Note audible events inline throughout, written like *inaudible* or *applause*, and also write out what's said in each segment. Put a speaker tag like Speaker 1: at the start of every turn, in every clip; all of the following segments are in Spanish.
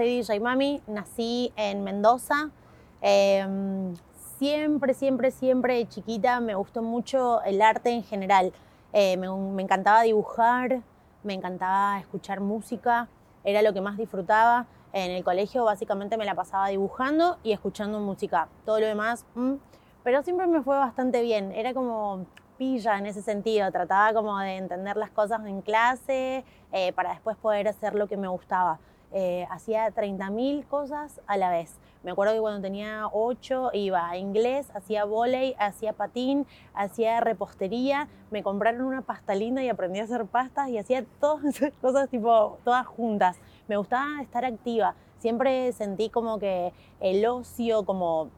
Speaker 1: soy DJ Mami, nací en Mendoza. Em, siempre, siempre, siempre de chiquita me gustó mucho el arte en general. Eh, me, me encantaba dibujar, me encantaba escuchar música, era lo que más disfrutaba. En el colegio básicamente me la pasaba dibujando y escuchando música. Todo lo demás, mm, pero siempre me fue bastante bien. Era como pilla en ese sentido. Trataba como de entender las cosas en clase eh, para después poder hacer lo que me gustaba. Eh, hacía 30.000 cosas a la vez. Me acuerdo que cuando tenía 8 iba a inglés, hacía volei, hacía patín, hacía repostería, me compraron una pasta linda y aprendí a hacer pastas y hacía todas esas *laughs* cosas tipo todas juntas me gustaba estar activa. Siempre sentí como que el ocio, como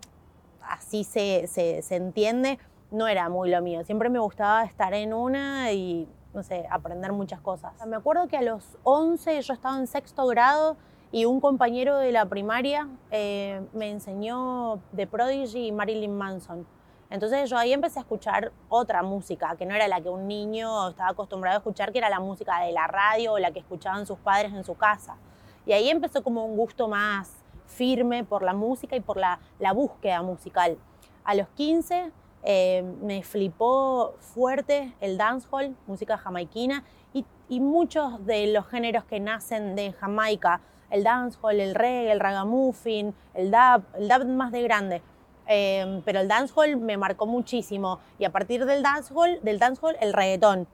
Speaker 1: así se, se, entiende, no era muy lo mío. Siempre me gustaba estar en una y, no sé, aprender muchas cosas. Me acuerdo que a los 11 yo estaba en sexto grado y un compañero de la primaria eh, me enseñó The Prodigy y Marilyn Manson. Entonces yo ahí empecé a escuchar otra música, que no era la que un niño estaba acostumbrado a escuchar, que era la música de la radio o la que escuchaban sus padres en su casa. Y ahí empezó como un gusto más firme por la música y por la, búsqueda musical. A los 15 eh, me flipó fuerte el dancehall, música jamaiquina, y, y, muchos de los géneros que nacen de Jamaica, el dancehall, el reggae, el ragamuffin, el dub, el dub más de grande. Em, pero el dancehall me marcó muchísimo y a partir del dancehall, del dancehall el reggaetón.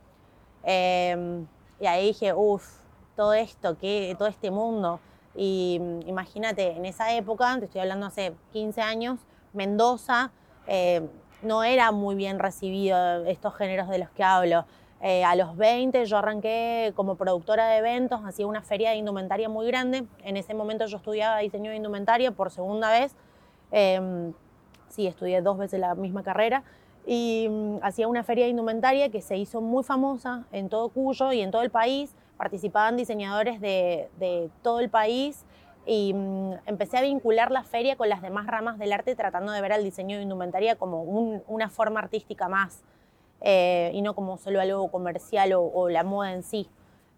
Speaker 1: Em, y ahí dije, uff, todo esto, ¿qué, todo este mundo. Y mm, imagínate, en esa época, te estoy hablando hace 15 años, Mendoza em, no era muy bien recibido estos géneros de los que hablo. Eh, a los 20 yo arranqué como productora de eventos, hacía una feria de indumentaria muy grande. En ese momento yo estudiaba diseño de indumentaria por segunda vez sí, estudié dos veces la misma carrera y mm, hacía una feria de indumentaria que se hizo muy famosa en todo Cuyo y en todo el país. Participaban diseñadores de todo el país y mm, empecé a vincular la feria con las demás ramas del arte tratando de ver al diseño de indumentaria como una forma artística más eh, y no como solo algo comercial o, la moda en sí.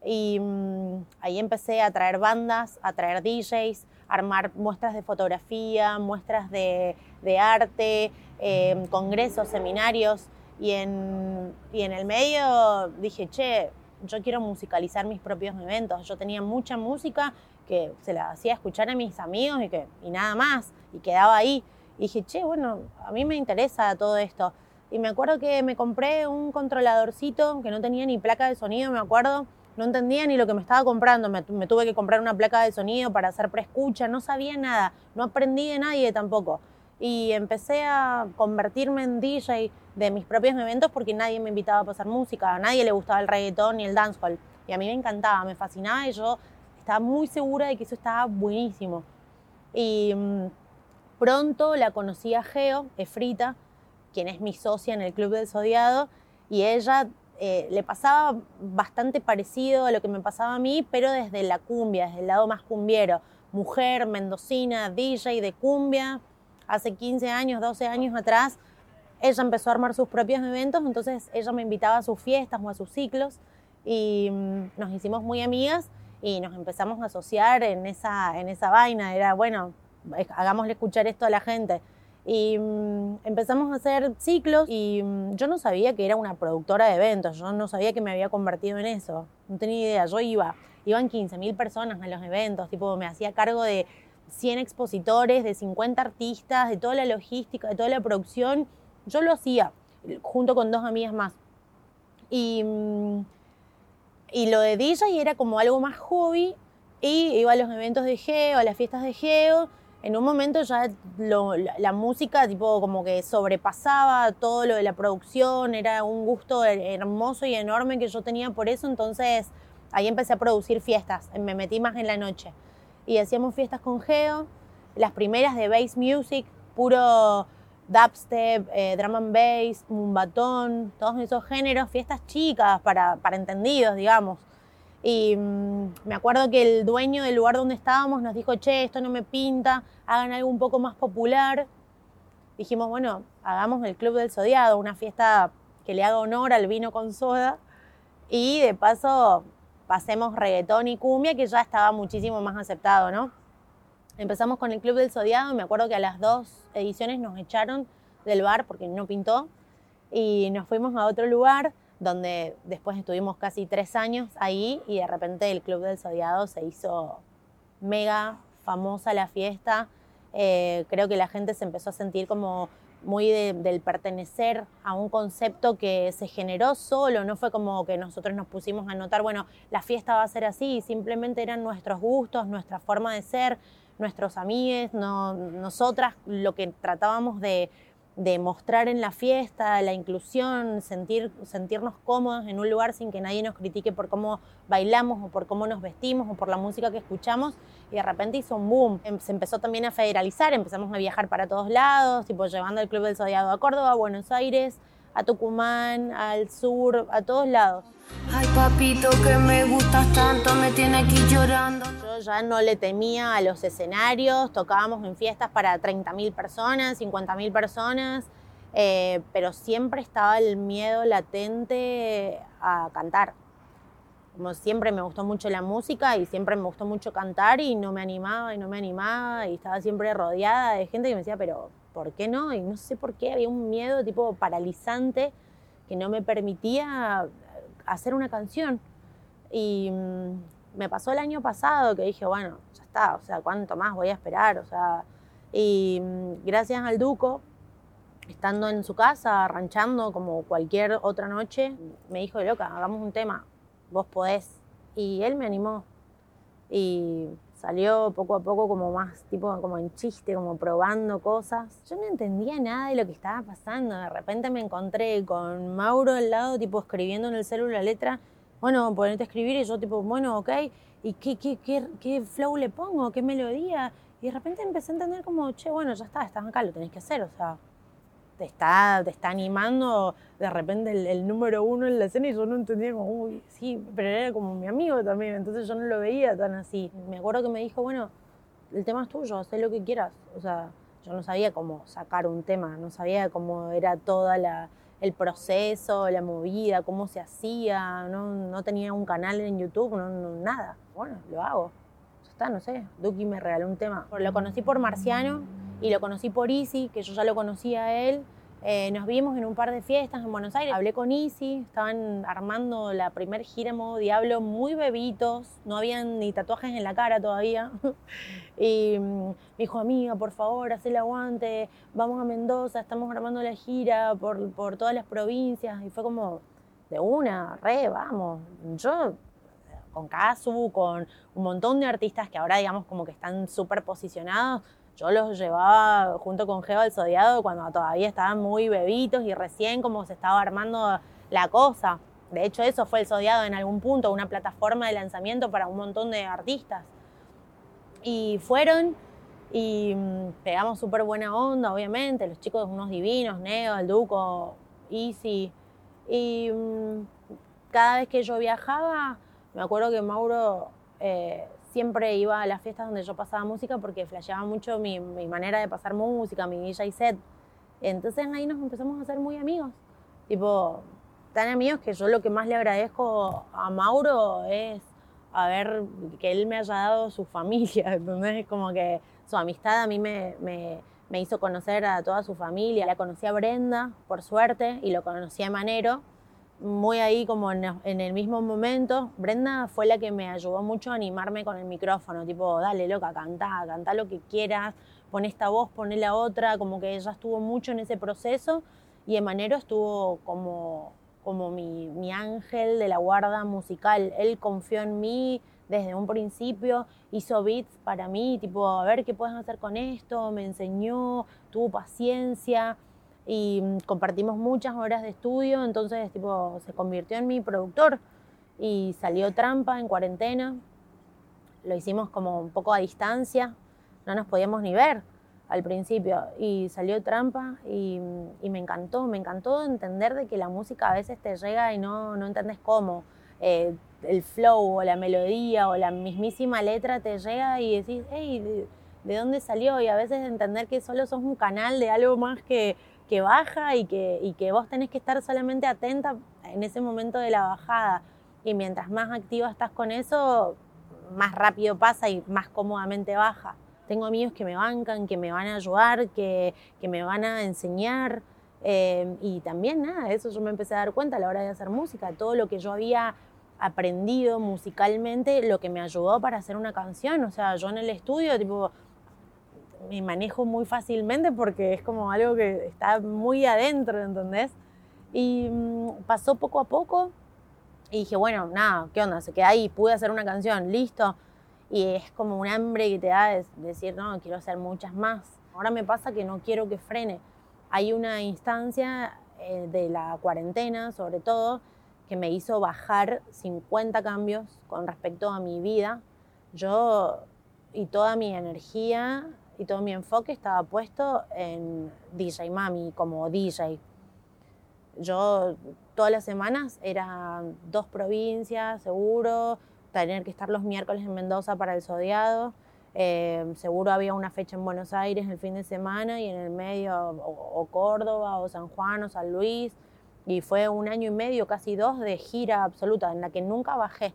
Speaker 1: Y mm, ahí empecé a traer bandas, a traer DJs, armar muestras de fotografía, muestras de, arte, eh, congresos, seminarios. Y en, y en el medio dije, che, yo quiero musicalizar mis propios eventos. Yo tenía mucha música que se la hacía escuchar a mis amigos y, que, y nada más, y quedaba ahí. Y dije, che, bueno, a mí me interesa todo esto. Y me acuerdo que me compré un controladorcito que no tenía ni placa de sonido, me acuerdo, no entendía ni lo que me estaba comprando. Me, tuve que comprar una placa de sonido para hacer preescucha, no sabía nada, no aprendí de nadie tampoco. Y empecé a convertirme en DJ de mis propios eventos porque nadie me invitaba a pasar música, a nadie le gustaba el reggaetón ni el dancehall. Y a mí me encantaba, me fascinaba y yo estaba muy segura de que eso estaba buenísimo. Y mm, pronto la conocí a Geo, Efrita, quien es mi socia en el Club del Zodiado, y ella eh, le pasaba bastante parecido a lo que me pasaba a mí, pero desde la cumbia, desde el lado más cumbiero. Mujer, mendocina, DJ de cumbia. Hace 15 años, 12 años atrás, ella empezó a armar sus propios eventos, entonces ella me invitaba a sus fiestas o a sus ciclos y mm, nos hicimos muy amigas y nos empezamos a asociar en esa, en esa vaina. Era, bueno, hagámosle escuchar esto a la gente. Y mm, empezamos a hacer ciclos y mm, yo no sabía que era una productora de eventos, yo no sabía que me había convertido en eso, no tenía idea, yo iba, iban 15.000 personas a los eventos, tipo me hacía cargo de 100 expositores, de 50 artistas, de toda la logística, de toda la producción, yo lo hacía junto con dos amigas más. Y, mm, y lo de DJ era como algo más hobby y iba a los eventos de Geo, a las fiestas de Geo en un momento ya la, música tipo como que sobrepasaba todo lo de la producción, era un gusto hermoso y enorme que yo tenía por eso, entonces ahí empecé a producir fiestas, me metí más en la noche y hacíamos fiestas con Geo, las primeras de bass music, puro dubstep, eh, drum and bass, batón, todos esos géneros, fiestas chicas para, para entendidos, digamos. Y mm, me acuerdo que el dueño del lugar donde estábamos nos dijo, che, esto no me pinta, hagan algo un poco más popular. Dijimos, bueno, hagamos el Club del Zodiado, una fiesta que le haga honor al vino con soda. Y de paso pasemos reggaetón y cumbia, que ya estaba muchísimo más aceptado, ¿no? Empezamos con el Club del Zodiado, me acuerdo que a las dos ediciones nos echaron del bar porque no pintó y nos fuimos a otro lugar donde después estuvimos casi tres años ahí y de repente el Club del Zodiado se hizo mega famosa la fiesta. Eh, creo que la gente se empezó a sentir como muy del pertenecer a un concepto que se generó solo, no fue como que nosotros nos pusimos a notar, bueno, la fiesta va a ser así, simplemente eran nuestros gustos, nuestra forma de ser, nuestros amigos, no, nosotras lo que tratábamos de, de mostrar en la fiesta, la inclusión, sentir, sentirnos cómodos en un lugar sin que nadie nos critique por cómo bailamos o por cómo nos vestimos o por la música que escuchamos. Y de repente hizo un boom. Em, se empezó también a federalizar, empezamos a viajar para todos lados, tipo llevando el Club del Zodiado a Córdoba, a Buenos Aires, a Tucumán, al sur, a todos lados.
Speaker 2: Ay, papito, que me gustas tanto, me tiene aquí llorando.
Speaker 1: Yo ya no le temía a los escenarios, tocábamos en fiestas para 30.000 personas, 50.000 personas, eh, pero siempre estaba el miedo latente a cantar. Como siempre me gustó mucho la música y siempre me gustó mucho cantar y no me animaba y no me animaba y estaba siempre rodeada de gente que me decía, pero ¿por qué no? Y no sé por qué, había un miedo tipo paralizante que no me permitía hacer una canción. Y mm, me pasó el año pasado que dije, bueno, ya está, o sea, ¿cuánto más voy a esperar? O sea, y mm, gracias al Duco, estando en su casa, ranchando como cualquier otra noche, me dijo, loca, hagamos un tema, vos podés. Y él me animó. Y salió poco a poco como más tipo como en chiste, como probando cosas. Yo no entendía nada de lo que estaba pasando. De repente me encontré con Mauro al lado, tipo escribiendo en el celular la letra. Bueno, ponete a escribir y yo tipo, bueno, ok. ¿Y qué, qué, qué, qué flow le pongo? ¿Qué melodía? Y de repente empecé a entender como, che, bueno, ya está, estás acá, lo tenés que hacer. O sea, te está, te está animando de repente el, número uno en la escena y yo no entendía como, uy, sí, pero era como mi amigo también, entonces yo no lo veía tan así. Me acuerdo que me dijo, bueno, el tema es tuyo, haz lo que quieras. O sea, yo no sabía cómo sacar un tema, no sabía cómo era toda la, el proceso, la movida, cómo se hacía, no, no tenía un canal en YouTube, no, nada. Bueno, lo hago. Ya está, no sé. Duki me regaló un tema. Lo conocí por Marciano y lo conocí por Easy, que yo ya lo conocía a él. Eh, nos vimos en un par de fiestas en Buenos Aires. Hablé con Easy, estaban armando la primer gira modo Diablo, muy bebitos, no habían ni tatuajes en la cara todavía. *laughs* y mm, me dijo, amiga, por favor, haz el aguante, vamos a Mendoza, estamos armando la gira por, por todas las provincias. Y fue como, de una, re, vamos. Yo con Casu, con un montón de artistas que ahora digamos como que están súper posicionados, yo los llevaba junto con Geo al Zodiado cuando todavía estaban muy bebitos y recién como se estaba armando la cosa. De hecho, eso fue el Zodiado en algún punto, una plataforma de lanzamiento para un montón de artistas. Y fueron y mm, pegamos súper buena onda, obviamente. Los chicos, unos divinos, Neo, el Duco, Easy. Y mm, cada vez que yo viajaba, me acuerdo que Mauro eh, siempre iba a las fiestas donde yo pasaba música porque flasheaba mucho mi, manera de pasar música, mi DJ set. Entonces ahí nos empezamos a hacer muy amigos. Tipo, tan amigos que yo lo que más le agradezco a Mauro es a ver que él me haya dado su familia. *laughs* Entonces, como que su amistad a mí me, me, me hizo conocer a toda su familia. La conocí a Brenda, por suerte, y lo conocí a Manero muy ahí como en, el mismo momento. Brenda fue la que me ayudó mucho a animarme con el micrófono, tipo, dale loca, cantá, cantá lo que quieras, pon esta voz, pon la otra, como que ella estuvo mucho en ese proceso y Emanero estuvo como, como mi, mi ángel de la guarda musical. Él confió en mí desde un principio, hizo beats para mí, tipo, a ver qué puedes hacer con esto, me enseñó, tuvo paciencia y mm, compartimos muchas horas de estudio, entonces tipo, se convirtió en mi productor y salió Trampa en cuarentena. Lo hicimos como un poco a distancia, no nos podíamos ni ver al principio y salió Trampa y, mm, y me encantó, me encantó entender de que la música a veces te llega y no, no entendés cómo. Eh, el flow o la melodía o la mismísima letra te llega y decís, hey, ¿de, ¿de dónde salió? Y a veces entender que solo sos un canal de algo más que, que baja y que, y que vos tenés que estar solamente atenta en ese momento de la bajada. Y mientras más activa estás con eso, más rápido pasa y más cómodamente baja. tengo amigos que me bancan, que me van a ayudar, que, que me van a enseñar. Eh, y también nada, eso yo me empecé a dar cuenta a la hora de hacer música, todo lo que yo había aprendido musicalmente, lo que me ayudó para hacer una canción. O sea, yo en el estudio, tipo, me manejo muy fácilmente porque es como algo que está muy adentro, ¿entendés? Y mm, pasó poco a poco y dije, bueno, nada, ¿qué onda? Se quedé ahí, pude hacer una canción, listo. Y es como un hambre que te da de decir, no, quiero hacer muchas más. Ahora me pasa que no quiero que frene. Hay una instancia eh, de la cuarentena, sobre todo, que me hizo bajar 50 cambios con respecto a mi vida. Yo y toda mi energía y todo mi enfoque estaba puesto en DJ Mami, como DJ. Yo todas las semanas era dos provincias, seguro, tener que estar los miércoles en Mendoza para el Zodiado. Eh, seguro había una fecha en Buenos Aires el fin de semana y en el medio o, Córdoba o San Juan o San Luis. Y fue un año y medio, casi dos, de gira absoluta en la que nunca bajé.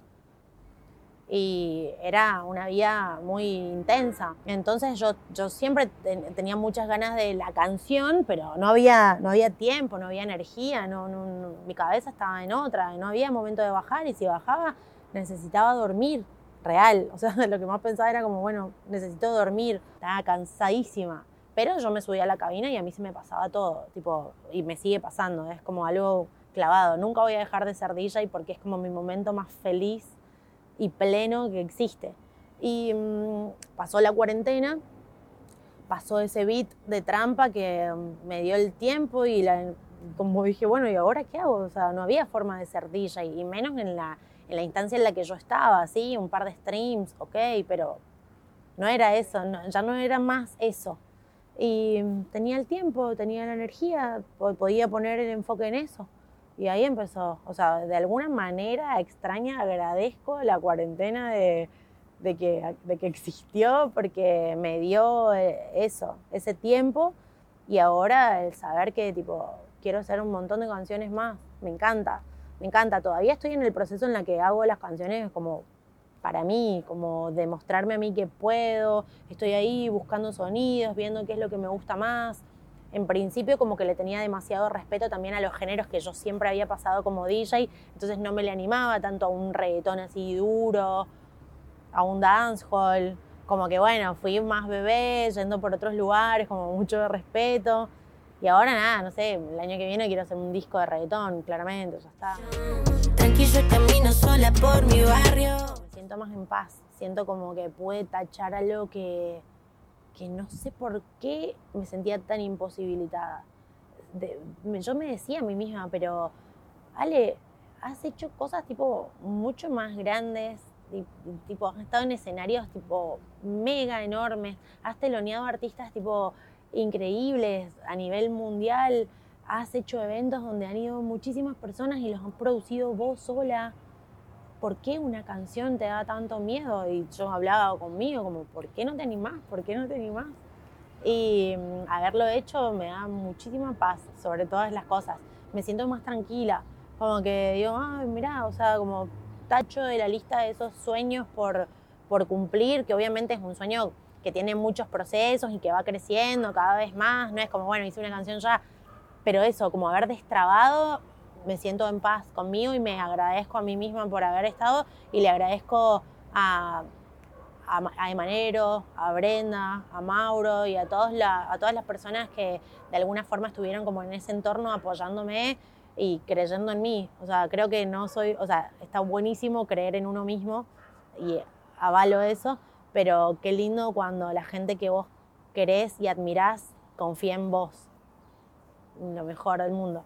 Speaker 1: Y era una vida muy intensa. Entonces yo, yo siempre tenía muchas ganas de la canción, pero no había, no había tiempo, no había energía, no, mi cabeza estaba en otra, no había momento de bajar y si bajaba necesitaba dormir, real. O sea, *laughs* lo que más pensaba era como, bueno, necesito dormir, estaba cansadísima. Pero yo me subía a la cabina y a mí se me pasaba todo, tipo, y me sigue pasando, es como algo clavado. Nunca voy a dejar de ser DJ porque es como mi momento más feliz y pleno que existe. Y mm, pasó la cuarentena, pasó ese beat de trampa que mm, me dio el tiempo y la, como dije, bueno, ¿y ahora qué hago? O sea, no había forma de ser DJ, y menos en la, en la instancia en la que yo estaba, sí, un par de streams, ok, pero no era eso, ya no era más eso. Y tenía el tiempo, tenía la energía, podía poner el enfoque en eso. Y ahí empezó. O sea, de alguna manera extraña agradezco la cuarentena de, que, de que existió porque me dio eh, eso, ese tiempo. Y ahora el saber que tipo, quiero hacer un montón de canciones más, me encanta. Me encanta. Todavía estoy en el proceso en la que hago las canciones como para mí, como demostrarme a mí que puedo. Estoy ahí buscando sonidos, viendo qué es lo que me gusta más. En principio como que le tenía demasiado respeto también a los géneros que yo siempre había pasado como DJ, entonces no me le animaba tanto a un reggaetón así duro, a un dancehall, como que bueno, fui más bebé, yendo por otros lugares, como mucho de respeto. Y ahora nada, no sé, el año que viene quiero hacer un disco de reggaetón, claramente, ya está.
Speaker 2: Tranquilo, camino sola por mi barrio
Speaker 1: siento más en paz, siento como que puede tachar algo que, que no sé por qué me sentía tan imposibilitada. yo me decía a mí misma, pero Ale, has hecho cosas tipo mucho más grandes, tipo, has estado en escenarios tipo mega enormes, has teloneado artistas tipo increíbles a nivel mundial, has hecho eventos donde han ido muchísimas personas y los han producido vos sola. ¿Por qué una canción te da tanto miedo? Y yo hablaba conmigo como, ¿por qué no te animás? ¿Por qué no te animás? Y mm, haberlo hecho me da muchísima paz sobre todas las cosas. Me siento más tranquila, como que digo, ay, mirá, o sea, como tacho de la lista de esos sueños por, por cumplir, que obviamente es un sueño que tiene muchos procesos y que va creciendo cada vez más, no es como, bueno, hice una canción ya, pero eso, como haber destrabado me siento en paz conmigo y me agradezco a mí misma por haber estado y le agradezco a, a, Emanero, a Brenda, a Mauro y a, todos a todas las personas que de alguna forma estuvieron como en ese entorno apoyándome y creyendo en mí. O sea, creo que no soy, o sea, está buenísimo creer en uno mismo y avalo eso, pero qué lindo cuando la gente que vos querés y admirás confía en vos. Lo mejor del mundo.